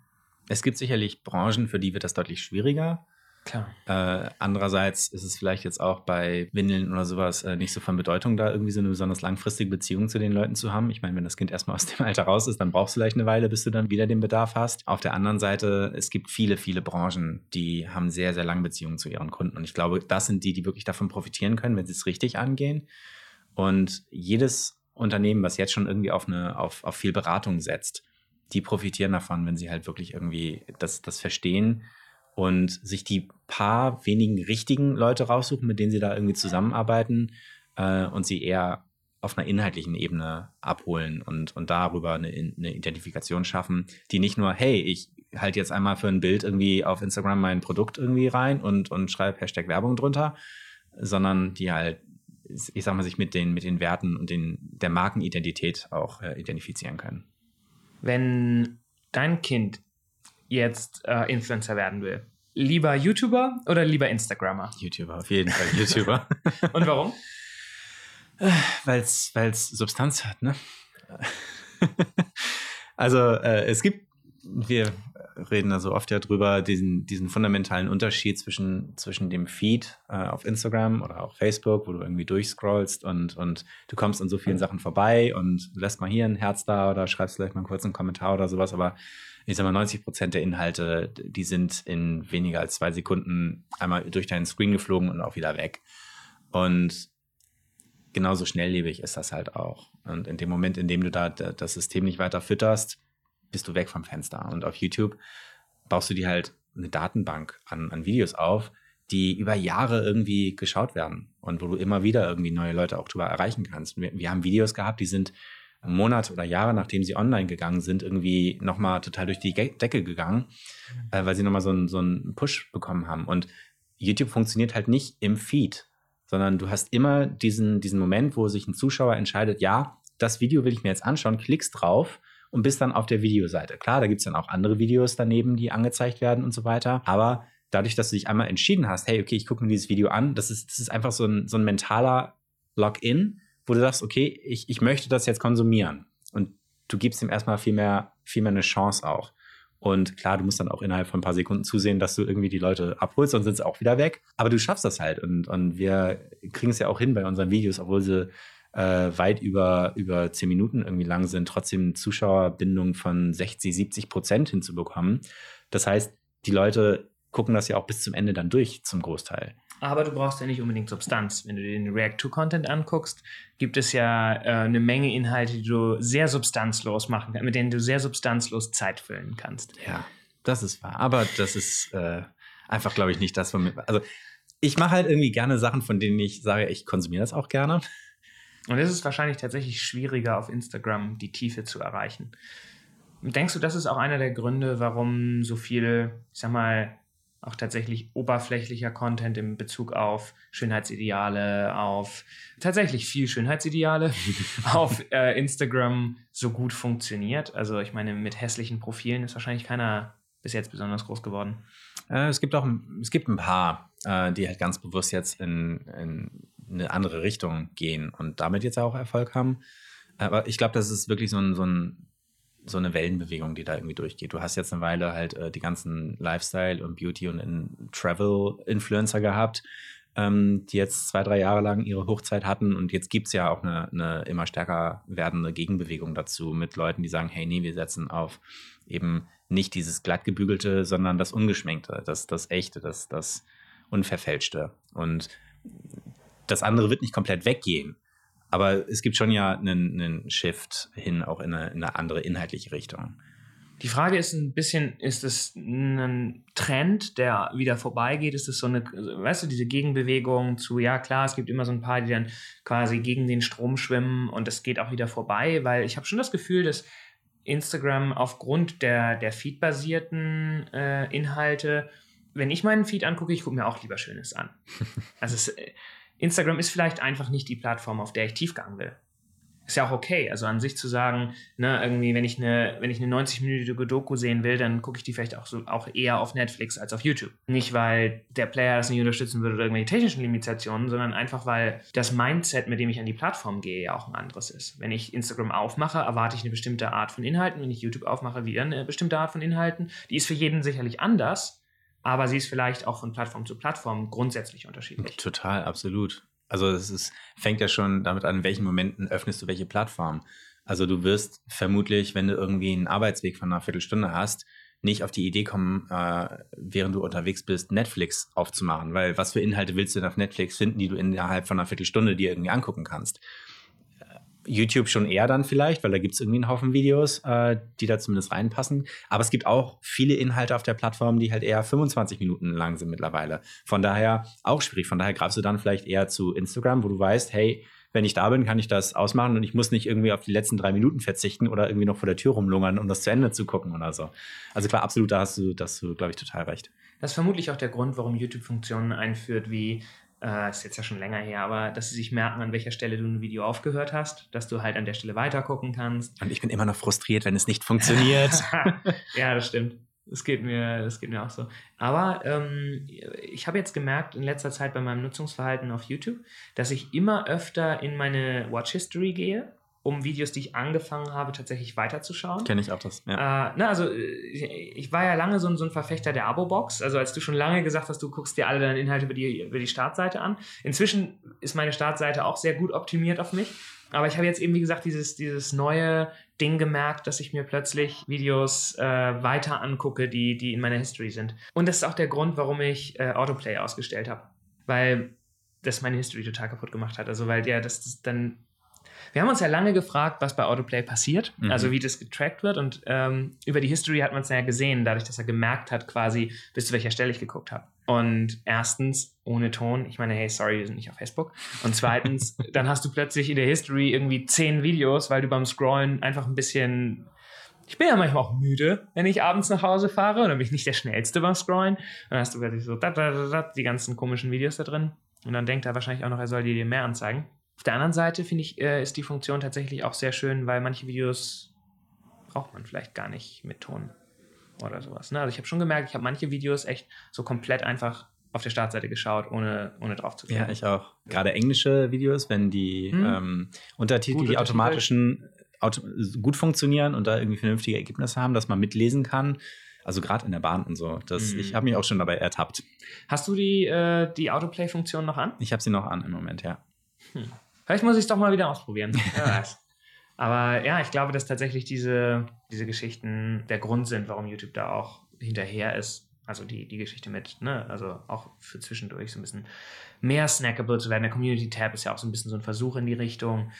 Es gibt sicherlich Branchen, für die wird das deutlich schwieriger. Klar. Äh, andererseits ist es vielleicht jetzt auch bei Windeln oder sowas äh, nicht so von Bedeutung, da irgendwie so eine besonders langfristige Beziehung zu den Leuten zu haben. Ich meine, wenn das Kind erstmal aus dem Alter raus ist, dann brauchst du vielleicht eine Weile, bis du dann wieder den Bedarf hast. Auf der anderen Seite, es gibt viele, viele Branchen, die haben sehr, sehr lange Beziehungen zu ihren Kunden. Und ich glaube, das sind die, die wirklich davon profitieren können, wenn sie es richtig angehen. Und jedes Unternehmen, was jetzt schon irgendwie auf, eine, auf, auf viel Beratung setzt, die profitieren davon, wenn sie halt wirklich irgendwie das, das verstehen und sich die paar wenigen richtigen Leute raussuchen, mit denen sie da irgendwie zusammenarbeiten äh, und sie eher auf einer inhaltlichen Ebene abholen und, und darüber eine, eine Identifikation schaffen, die nicht nur, hey, ich halte jetzt einmal für ein Bild irgendwie auf Instagram mein Produkt irgendwie rein und, und schreibe Hashtag Werbung drunter, sondern die halt, ich sag mal, sich mit den, mit den Werten und den, der Markenidentität auch äh, identifizieren können. Wenn dein Kind jetzt äh, Influencer werden will? Lieber YouTuber oder lieber Instagrammer? YouTuber, auf jeden Fall YouTuber. Und warum? Weil es Substanz hat, ne? also äh, es gibt, wir reden da so oft ja drüber, diesen, diesen fundamentalen Unterschied zwischen, zwischen dem Feed äh, auf Instagram oder auch Facebook, wo du irgendwie durchscrollst und, und du kommst an so vielen Sachen vorbei und lässt mal hier ein Herz da oder schreibst vielleicht mal einen kurzen Kommentar oder sowas, aber ich sag mal, 90 Prozent der Inhalte, die sind in weniger als zwei Sekunden einmal durch deinen Screen geflogen und auch wieder weg. Und genauso schnelllebig ist das halt auch. Und in dem Moment, in dem du da das System nicht weiter fütterst, bist du weg vom Fenster. Und auf YouTube baust du dir halt eine Datenbank an, an Videos auf, die über Jahre irgendwie geschaut werden und wo du immer wieder irgendwie neue Leute auch drüber erreichen kannst. Wir, wir haben Videos gehabt, die sind Monate oder Jahre, nachdem sie online gegangen sind, irgendwie nochmal total durch die Decke gegangen, äh, weil sie nochmal so einen so einen Push bekommen haben. Und YouTube funktioniert halt nicht im Feed, sondern du hast immer diesen, diesen Moment, wo sich ein Zuschauer entscheidet, ja, das Video will ich mir jetzt anschauen, klickst drauf und bist dann auf der Videoseite. Klar, da gibt es dann auch andere Videos daneben, die angezeigt werden und so weiter. Aber dadurch, dass du dich einmal entschieden hast, hey, okay, ich gucke mir dieses Video an, das ist, das ist einfach so ein, so ein mentaler Login, wo du sagst, okay, ich, ich möchte das jetzt konsumieren. Und du gibst ihm erstmal viel mehr, viel mehr eine Chance auch. Und klar, du musst dann auch innerhalb von ein paar Sekunden zusehen, dass du irgendwie die Leute abholst, sonst sind sie auch wieder weg. Aber du schaffst das halt. Und, und wir kriegen es ja auch hin bei unseren Videos, obwohl sie äh, weit über, über zehn Minuten irgendwie lang sind, trotzdem Zuschauerbindung von 60, 70 Prozent hinzubekommen. Das heißt, die Leute gucken das ja auch bis zum Ende dann durch, zum Großteil. Aber du brauchst ja nicht unbedingt Substanz. Wenn du den React-to-Content anguckst, gibt es ja äh, eine Menge Inhalte, die du sehr substanzlos machen kannst, mit denen du sehr substanzlos Zeit füllen kannst. Ja. Das ist wahr. Aber das ist äh, einfach, glaube ich, nicht das, von mir. Also, ich mache halt irgendwie gerne Sachen, von denen ich sage, ich konsumiere das auch gerne. Und es ist wahrscheinlich tatsächlich schwieriger, auf Instagram die Tiefe zu erreichen. Denkst du, das ist auch einer der Gründe, warum so viel, ich sag mal, auch tatsächlich oberflächlicher Content in Bezug auf Schönheitsideale, auf tatsächlich viel Schönheitsideale auf äh, Instagram so gut funktioniert? Also ich meine, mit hässlichen Profilen ist wahrscheinlich keiner bis jetzt besonders groß geworden. Äh, es gibt auch es gibt ein paar, äh, die halt ganz bewusst jetzt in, in eine andere Richtung gehen und damit jetzt auch Erfolg haben. Aber ich glaube, das ist wirklich so ein, so ein so eine Wellenbewegung, die da irgendwie durchgeht. Du hast jetzt eine Weile halt äh, die ganzen Lifestyle und Beauty und Travel-Influencer gehabt, ähm, die jetzt zwei, drei Jahre lang ihre Hochzeit hatten. Und jetzt gibt es ja auch eine, eine, immer stärker werdende Gegenbewegung dazu mit Leuten, die sagen, hey, nee, wir setzen auf eben nicht dieses glattgebügelte, sondern das Ungeschminkte, das, das Echte, das, das Unverfälschte. Und das andere wird nicht komplett weggehen. Aber es gibt schon ja einen, einen Shift hin auch in eine, in eine, andere inhaltliche Richtung. Die Frage ist ein bisschen, ist es ein Trend, der wieder vorbeigeht? Ist es so eine, weißt du, diese Gegenbewegung zu, ja klar, es gibt immer so ein paar, die dann quasi gegen den Strom schwimmen und es geht auch wieder vorbei, weil ich habe schon das Gefühl, dass Instagram aufgrund der, der feedbasierten äh, Inhalte, wenn ich meinen Feed angucke, ich gucke mir auch lieber Schönes an. Also es, Instagram ist vielleicht einfach nicht die Plattform, auf der ich Tiefgang will. Ist ja auch okay. Also an sich zu sagen, ne, irgendwie, wenn ich eine, wenn ich eine 90-minütige Doku sehen will, dann gucke ich die vielleicht auch so auch eher auf Netflix als auf YouTube. Nicht, weil der Player das nicht unterstützen würde oder irgendwelche technischen Limitationen, sondern einfach, weil das Mindset, mit dem ich an die Plattform gehe, ja auch ein anderes ist. Wenn ich Instagram aufmache, erwarte ich eine bestimmte Art von Inhalten. Wenn ich YouTube aufmache, wieder eine bestimmte Art von Inhalten. Die ist für jeden sicherlich anders aber sie ist vielleicht auch von Plattform zu Plattform grundsätzlich unterschiedlich. Total, absolut. Also es ist, fängt ja schon damit an, in welchen Momenten öffnest du welche Plattform. Also du wirst vermutlich, wenn du irgendwie einen Arbeitsweg von einer Viertelstunde hast, nicht auf die Idee kommen, äh, während du unterwegs bist, Netflix aufzumachen. Weil was für Inhalte willst du denn auf Netflix finden, die du innerhalb von einer Viertelstunde dir irgendwie angucken kannst? YouTube schon eher dann vielleicht, weil da gibt es irgendwie einen Haufen Videos, äh, die da zumindest reinpassen. Aber es gibt auch viele Inhalte auf der Plattform, die halt eher 25 Minuten lang sind mittlerweile. Von daher auch schwierig. Von daher greifst du dann vielleicht eher zu Instagram, wo du weißt, hey, wenn ich da bin, kann ich das ausmachen und ich muss nicht irgendwie auf die letzten drei Minuten verzichten oder irgendwie noch vor der Tür rumlungern, um das zu Ende zu gucken oder so. Also klar, absolut, da hast du, das du, glaube ich, total recht. Das ist vermutlich auch der Grund, warum YouTube Funktionen einführt wie äh, ist jetzt ja schon länger her, aber dass sie sich merken, an welcher Stelle du ein Video aufgehört hast, dass du halt an der Stelle weiter gucken kannst. Und ich bin immer noch frustriert, wenn es nicht funktioniert. ja, das stimmt. Das geht mir, das geht mir auch so. Aber ähm, ich habe jetzt gemerkt in letzter Zeit bei meinem Nutzungsverhalten auf YouTube, dass ich immer öfter in meine Watch History gehe um Videos, die ich angefangen habe, tatsächlich weiterzuschauen. Kenne ich auch das, ja. Äh, ne, also ich, ich, war ja lange so ein, so ein Verfechter der Abo-Box. Also als du schon lange gesagt hast, du guckst dir alle deine Inhalte über die, über die Startseite an. Inzwischen ist meine Startseite auch sehr gut optimiert auf mich. Aber ich habe jetzt eben, wie gesagt, dieses, dieses neue Ding gemerkt, dass ich mir plötzlich Videos äh, weiter angucke, die, die in meiner History sind. Und das ist auch der Grund, warum ich äh, Autoplay ausgestellt habe. Weil das meine History total kaputt gemacht hat. Also weil ja, das, das dann wir haben uns ja lange gefragt, was bei Autoplay passiert, mhm. also wie das getrackt wird. Und ähm, über die History hat man es ja gesehen, dadurch, dass er gemerkt hat, quasi, bis zu welcher Stelle ich geguckt habe. Und erstens, ohne Ton, ich meine, hey, sorry, wir sind nicht auf Facebook. Und zweitens, dann hast du plötzlich in der History irgendwie zehn Videos, weil du beim Scrollen einfach ein bisschen ich bin ja manchmal auch müde, wenn ich abends nach Hause fahre und dann bin ich nicht der Schnellste beim Scrollen. Dann hast du plötzlich so da, da, da, die ganzen komischen Videos da drin. Und dann denkt er wahrscheinlich auch noch, er soll dir mehr anzeigen. Auf der anderen Seite finde ich, äh, ist die Funktion tatsächlich auch sehr schön, weil manche Videos braucht man vielleicht gar nicht mit Ton oder sowas. Ne? Also ich habe schon gemerkt, ich habe manche Videos echt so komplett einfach auf der Startseite geschaut, ohne, ohne drauf zu klicken. Ja, ich auch. Gerade englische Videos, wenn die hm. ähm, Untertitel, Gut, die automatischen auto gut funktionieren und da irgendwie vernünftige Ergebnisse haben, dass man mitlesen kann. Also gerade in der Bahn und so. Das, hm. Ich habe mich auch schon dabei ertappt. Hast du die, äh, die Autoplay-Funktion noch an? Ich habe sie noch an im Moment, ja. Hm. Vielleicht muss ich es doch mal wieder ausprobieren. Wer weiß. Aber ja, ich glaube, dass tatsächlich diese, diese Geschichten der Grund sind, warum YouTube da auch hinterher ist. Also die, die Geschichte mit, ne, also auch für zwischendurch so ein bisschen mehr snackable zu werden. Der Community Tab ist ja auch so ein bisschen so ein Versuch in die Richtung.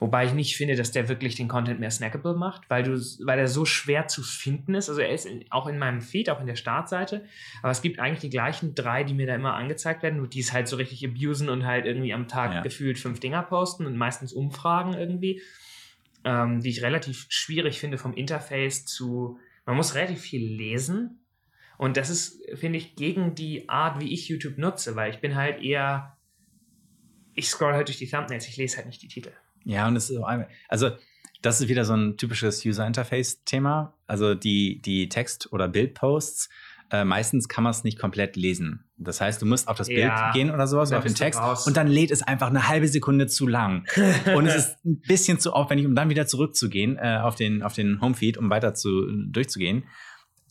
Wobei ich nicht finde, dass der wirklich den Content mehr snackable macht, weil, du, weil er so schwer zu finden ist. Also er ist in, auch in meinem Feed, auch in der Startseite. Aber es gibt eigentlich die gleichen drei, die mir da immer angezeigt werden, die es halt so richtig abusen und halt irgendwie am Tag ja. gefühlt fünf Dinger posten und meistens Umfragen irgendwie, ähm, die ich relativ schwierig finde vom Interface zu. Man muss relativ viel lesen. Und das ist, finde ich, gegen die Art, wie ich YouTube nutze, weil ich bin halt eher. Ich scroll halt durch die Thumbnails, ich lese halt nicht die Titel. Ja, und es ist also das ist wieder so ein typisches User-Interface-Thema. Also die, die Text- oder Bildposts, äh, meistens kann man es nicht komplett lesen. Das heißt, du musst auf das Bild ja, gehen oder sowas, auf den Text, und dann lädt es einfach eine halbe Sekunde zu lang. und es ist ein bisschen zu aufwendig, um dann wieder zurückzugehen äh, auf den, auf den Homefeed, um weiter zu, durchzugehen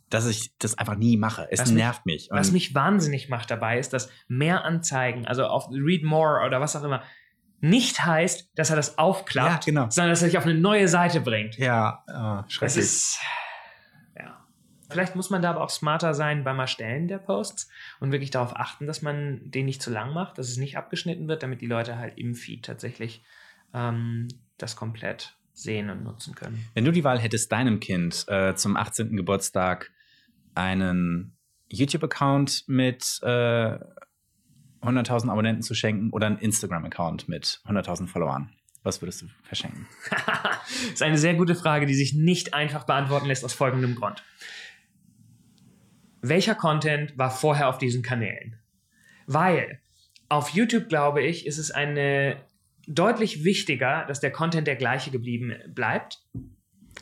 dass ich das einfach nie mache. Es was nervt mich. mich. was mich wahnsinnig macht dabei, ist, dass mehr Anzeigen, also auf Read More oder was auch immer, nicht heißt, dass er das aufklappt, ja, genau. sondern dass er sich auf eine neue Seite bringt. Ja, oh, schrecklich. Ist, ja. Vielleicht muss man da aber auch smarter sein beim Erstellen der Posts und wirklich darauf achten, dass man den nicht zu lang macht, dass es nicht abgeschnitten wird, damit die Leute halt im Feed tatsächlich ähm, das komplett sehen und nutzen können. Wenn du die Wahl hättest, deinem Kind äh, zum 18. Geburtstag einen YouTube-Account mit äh, 100.000 Abonnenten zu schenken oder einen Instagram-Account mit 100.000 Followern? Was würdest du verschenken? das ist eine sehr gute Frage, die sich nicht einfach beantworten lässt aus folgendem Grund. Welcher Content war vorher auf diesen Kanälen? Weil auf YouTube, glaube ich, ist es eine deutlich wichtiger, dass der Content der gleiche geblieben bleibt.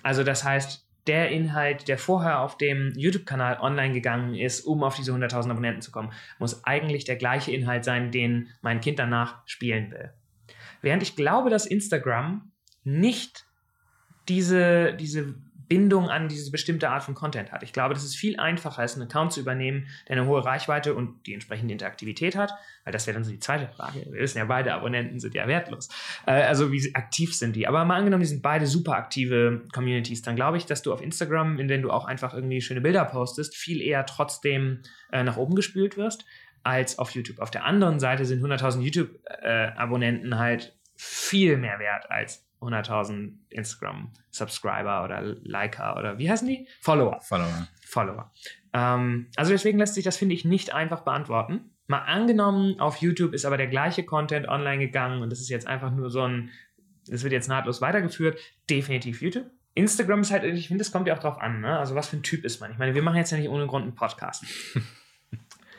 Also das heißt, der Inhalt, der vorher auf dem YouTube-Kanal online gegangen ist, um auf diese 100.000 Abonnenten zu kommen, muss eigentlich der gleiche Inhalt sein, den mein Kind danach spielen will. Während ich glaube, dass Instagram nicht diese, diese Bindung an diese bestimmte Art von Content hat. Ich glaube, das ist viel einfacher ist, einen Account zu übernehmen, der eine hohe Reichweite und die entsprechende Interaktivität hat, weil das wäre dann so die zweite Frage. Wir wissen ja, beide Abonnenten sind ja wertlos. Äh, also wie aktiv sind die? Aber mal angenommen, die sind beide super aktive Communities, dann glaube ich, dass du auf Instagram, in denen du auch einfach irgendwie schöne Bilder postest, viel eher trotzdem äh, nach oben gespült wirst als auf YouTube. Auf der anderen Seite sind 100.000 YouTube-Abonnenten äh, halt viel mehr wert als 100.000 Instagram-Subscriber oder Liker oder wie heißen die? Follower. Follower. Follower. Ähm, also deswegen lässt sich das, finde ich, nicht einfach beantworten. Mal angenommen, auf YouTube ist aber der gleiche Content online gegangen und das ist jetzt einfach nur so ein, das wird jetzt nahtlos weitergeführt. Definitiv YouTube. Instagram ist halt, ich finde, das kommt ja auch drauf an, ne? Also was für ein Typ ist man? Ich meine, wir machen jetzt ja nicht ohne Grund einen Podcast.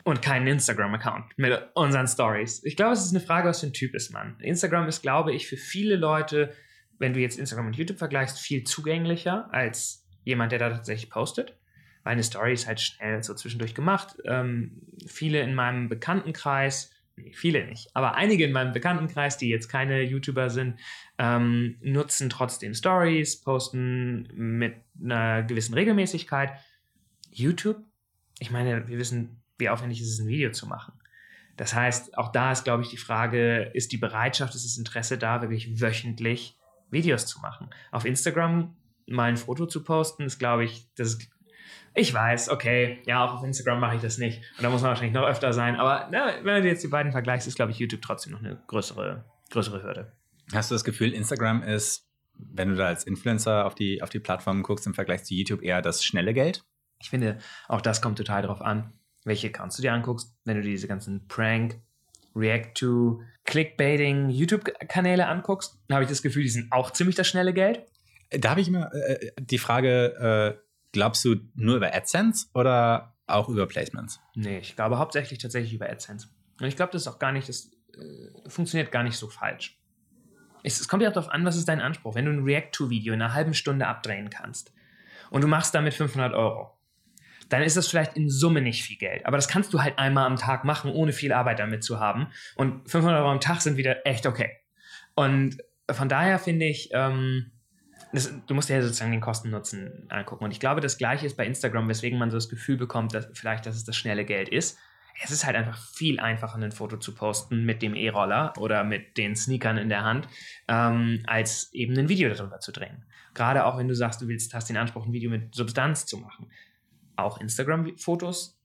und keinen Instagram-Account mit unseren Stories. Ich glaube, es ist eine Frage, was für ein Typ ist man. Instagram ist, glaube ich, für viele Leute wenn du jetzt Instagram und YouTube vergleichst, viel zugänglicher als jemand, der da tatsächlich postet. Weil eine Story ist halt schnell so zwischendurch gemacht. Ähm, viele in meinem Bekanntenkreis, nee, viele nicht, aber einige in meinem Bekanntenkreis, die jetzt keine YouTuber sind, ähm, nutzen trotzdem Stories, posten mit einer gewissen Regelmäßigkeit. YouTube, ich meine, wir wissen, wie aufwendig ist es, ein Video zu machen. Das heißt, auch da ist, glaube ich, die Frage, ist die Bereitschaft, ist das Interesse da, wirklich wöchentlich Videos zu machen. Auf Instagram mal ein Foto zu posten, ist, glaube ich, das ist, ich weiß, okay, ja, auch auf Instagram mache ich das nicht. Und da muss man wahrscheinlich noch öfter sein. Aber na, wenn du jetzt die beiden vergleichst, ist, glaube ich, YouTube trotzdem noch eine größere, größere Hürde. Hast du das Gefühl, Instagram ist, wenn du da als Influencer auf die, auf die Plattform guckst, im Vergleich zu YouTube eher das schnelle Geld? Ich finde, auch das kommt total darauf an, welche Accounts du dir anguckst. Wenn du dir diese ganzen Prank, React to, Clickbaiting YouTube-Kanäle anguckst, habe ich das Gefühl, die sind auch ziemlich das schnelle Geld. Da habe ich immer äh, die Frage, äh, glaubst du nur über AdSense oder auch über Placements? Nee, ich glaube hauptsächlich tatsächlich über AdSense. Und ich glaube, das ist auch gar nicht, das äh, funktioniert gar nicht so falsch. Es, es kommt ja auch darauf an, was ist dein Anspruch. Wenn du ein React-to-Video in einer halben Stunde abdrehen kannst und du machst damit 500 Euro, dann ist das vielleicht in Summe nicht viel Geld. Aber das kannst du halt einmal am Tag machen, ohne viel Arbeit damit zu haben. Und 500 Euro am Tag sind wieder echt okay. Und von daher finde ich, ähm, das, du musst ja sozusagen den Kosten-Nutzen angucken. Und ich glaube, das Gleiche ist bei Instagram, weswegen man so das Gefühl bekommt, dass vielleicht, dass es das schnelle Geld ist. Es ist halt einfach viel einfacher, ein Foto zu posten mit dem E-Roller oder mit den Sneakern in der Hand, ähm, als eben ein Video darüber zu drehen. Gerade auch wenn du sagst, du willst, hast den Anspruch, ein Video mit Substanz zu machen auch Instagram-Fotos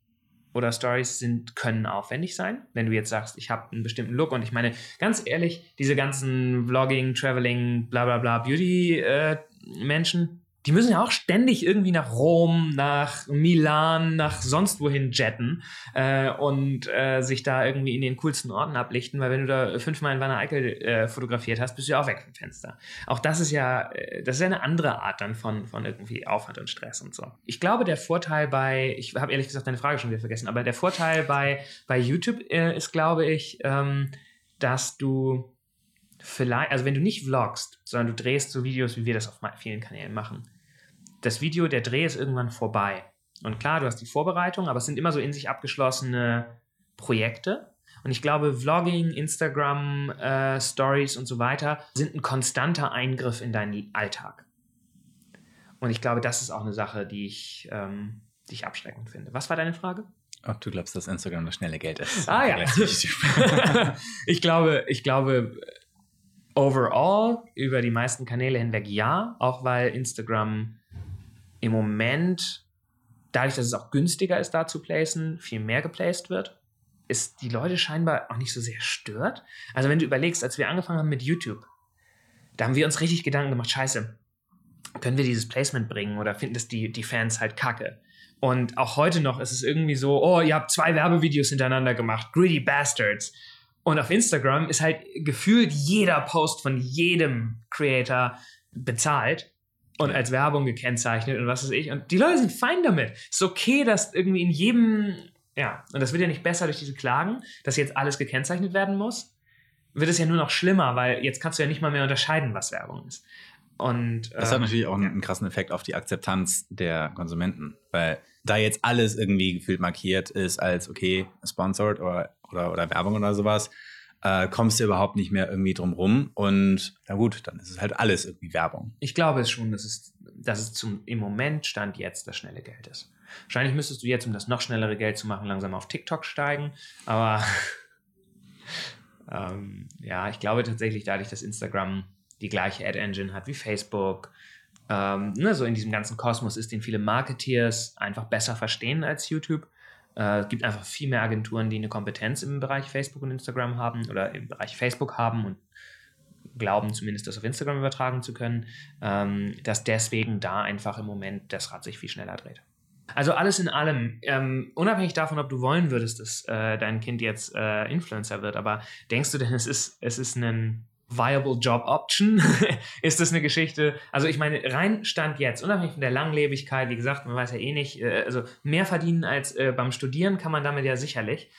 oder Stories sind, können aufwendig sein. Wenn du jetzt sagst, ich habe einen bestimmten Look und ich meine, ganz ehrlich, diese ganzen Vlogging, Traveling, bla bla bla, Beauty-Menschen, äh, die müssen ja auch ständig irgendwie nach Rom, nach Milan, nach sonst wohin jetten äh, und äh, sich da irgendwie in den coolsten Orten ablichten, weil wenn du da fünfmal in Wanne Eickel äh, fotografiert hast, bist du ja auch weg vom Fenster. Auch das ist ja, äh, das ist ja eine andere Art dann von, von irgendwie Aufwand und Stress und so. Ich glaube, der Vorteil bei, ich habe ehrlich gesagt deine Frage schon wieder vergessen, aber der Vorteil bei, bei YouTube äh, ist, glaube ich, ähm, dass du vielleicht, also wenn du nicht vlogst, sondern du drehst so Videos, wie wir das auf vielen Kanälen machen, das Video, der Dreh ist irgendwann vorbei. Und klar, du hast die Vorbereitung, aber es sind immer so in sich abgeschlossene Projekte. Und ich glaube, Vlogging, Instagram, äh, Stories und so weiter sind ein konstanter Eingriff in deinen Alltag. Und ich glaube, das ist auch eine Sache, die ich, ähm, die ich abschreckend finde. Was war deine Frage? Ob du glaubst, dass Instagram das schnelle Geld ist. Ah ja. ich glaube, ich glaube, overall über die meisten Kanäle hinweg ja, auch weil Instagram im Moment, dadurch, dass es auch günstiger ist, da zu placen, viel mehr geplaced wird, ist die Leute scheinbar auch nicht so sehr stört. Also wenn du überlegst, als wir angefangen haben mit YouTube, da haben wir uns richtig Gedanken gemacht, scheiße, können wir dieses Placement bringen oder finden das die, die Fans halt kacke? Und auch heute noch ist es irgendwie so, oh, ihr habt zwei Werbevideos hintereinander gemacht, Greedy Bastards. Und auf Instagram ist halt gefühlt jeder Post von jedem Creator bezahlt und als Werbung gekennzeichnet und was weiß ich. Und die Leute sind fein damit. Es ist okay, dass irgendwie in jedem, ja, und das wird ja nicht besser durch diese Klagen, dass jetzt alles gekennzeichnet werden muss. Wird es ja nur noch schlimmer, weil jetzt kannst du ja nicht mal mehr unterscheiden, was Werbung ist. Und, das hat ähm, natürlich auch einen, einen, krassen Effekt auf die Akzeptanz der Konsumenten, weil da jetzt alles irgendwie gefühlt markiert ist als okay, sponsored oder, oder, oder Werbung oder sowas, äh, kommst du überhaupt nicht mehr irgendwie drum rum. Und na gut, dann ist es halt alles irgendwie Werbung. Ich glaube es schon, dass es, dass es zum, im Moment Stand jetzt das schnelle Geld ist. Wahrscheinlich müsstest du jetzt, um das noch schnellere Geld zu machen, langsam auf TikTok steigen. Aber ähm, ja, ich glaube tatsächlich dadurch, dass Instagram die gleiche Ad-Engine hat wie Facebook, ähm, ne, so in diesem ganzen Kosmos ist, den viele Marketeers einfach besser verstehen als YouTube, es gibt einfach viel mehr Agenturen, die eine Kompetenz im Bereich Facebook und Instagram haben oder im Bereich Facebook haben und glauben zumindest, das auf Instagram übertragen zu können, ähm, dass deswegen da einfach im Moment das Rad sich viel schneller dreht. Also alles in allem, ähm, unabhängig davon, ob du wollen würdest, dass äh, dein Kind jetzt äh, Influencer wird, aber denkst du denn, es ist, es ist ein viable Job Option? ist das eine Geschichte? Also ich meine, rein Stand jetzt, unabhängig von der Langlebigkeit, wie gesagt, man weiß ja eh nicht, äh, also mehr verdienen als äh, beim Studieren kann man damit ja sicherlich.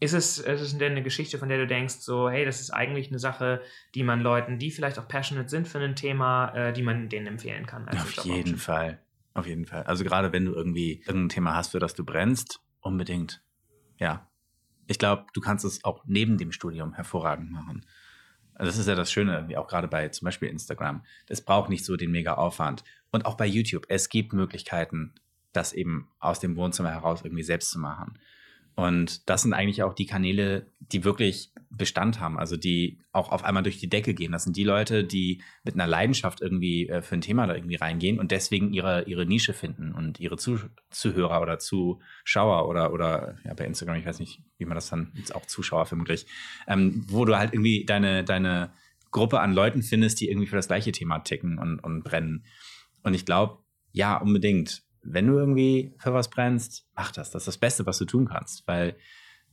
Ist es, ist es denn eine Geschichte, von der du denkst, so, hey, das ist eigentlich eine Sache, die man Leuten, die vielleicht auch passionate sind für ein Thema, äh, die man denen empfehlen kann? Auf jeden Fall. Auf jeden Fall. Also gerade wenn du irgendwie irgendein Thema hast, für das du brennst, unbedingt. Ja. Ich glaube, du kannst es auch neben dem Studium hervorragend machen. Also das ist ja das Schöne, irgendwie auch gerade bei zum Beispiel Instagram. Das braucht nicht so den mega Aufwand. Und auch bei YouTube. Es gibt Möglichkeiten, das eben aus dem Wohnzimmer heraus irgendwie selbst zu machen. Und das sind eigentlich auch die Kanäle, die wirklich Bestand haben, also die auch auf einmal durch die Decke gehen. Das sind die Leute, die mit einer Leidenschaft irgendwie äh, für ein Thema da irgendwie reingehen und deswegen ihre, ihre Nische finden und ihre Zuh Zuhörer oder Zuschauer oder, oder ja, bei Instagram, ich weiß nicht, wie man das dann, jetzt auch Zuschauer vermutlich, ähm, wo du halt irgendwie deine, deine Gruppe an Leuten findest, die irgendwie für das gleiche Thema ticken und, und brennen. Und ich glaube, ja, unbedingt wenn du irgendwie für was brennst, mach das. Das ist das Beste, was du tun kannst, weil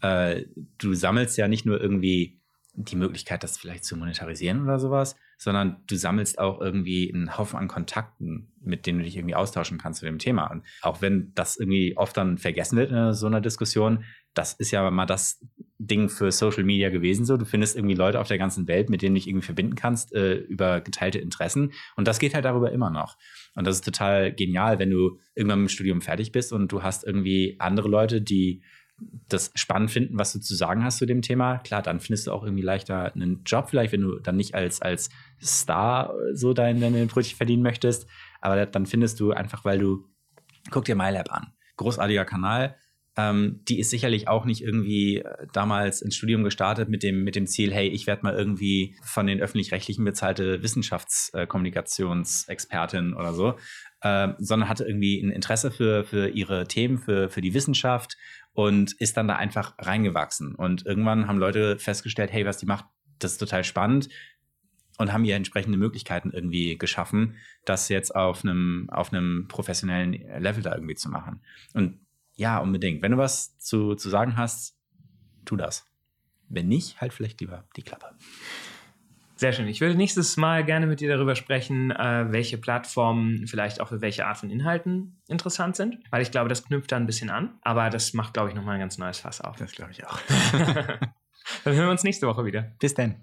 äh, du sammelst ja nicht nur irgendwie die Möglichkeit, das vielleicht zu monetarisieren oder sowas, sondern du sammelst auch irgendwie einen Haufen an Kontakten, mit denen du dich irgendwie austauschen kannst zu dem Thema. Und auch wenn das irgendwie oft dann vergessen wird in so einer Diskussion, das ist ja mal das Ding für Social Media gewesen so. Du findest irgendwie Leute auf der ganzen Welt, mit denen du dich irgendwie verbinden kannst äh, über geteilte Interessen. Und das geht halt darüber immer noch. Und das ist total genial, wenn du irgendwann mit dem Studium fertig bist und du hast irgendwie andere Leute, die das spannend finden, was du zu sagen hast zu dem Thema. Klar, dann findest du auch irgendwie leichter einen Job, vielleicht, wenn du dann nicht als, als Star so deine, deine Brötchen verdienen möchtest. Aber dann findest du einfach, weil du, guck dir MyLab an. Großartiger Kanal, ähm, die ist sicherlich auch nicht irgendwie äh, damals ins Studium gestartet mit dem, mit dem Ziel, hey, ich werde mal irgendwie von den öffentlich-rechtlichen bezahlte Wissenschaftskommunikationsexpertin äh, oder so. äh, sondern hatte irgendwie ein Interesse für, für ihre Themen, für, für die Wissenschaft und ist dann da einfach reingewachsen. Und irgendwann haben Leute festgestellt, hey, was die macht, das ist total spannend und haben ihr entsprechende Möglichkeiten irgendwie geschaffen, das jetzt auf einem, auf einem professionellen Level da irgendwie zu machen. Und ja, unbedingt. Wenn du was zu, zu sagen hast, tu das. Wenn nicht, halt vielleicht lieber die Klappe. Sehr schön. Ich würde nächstes Mal gerne mit dir darüber sprechen, äh, welche Plattformen vielleicht auch für welche Art von Inhalten interessant sind, weil ich glaube, das knüpft da ein bisschen an. Aber das macht, glaube ich, nochmal ein ganz neues Fass auf. Das glaube ich auch. Dann hören wir uns nächste Woche wieder. Bis dann.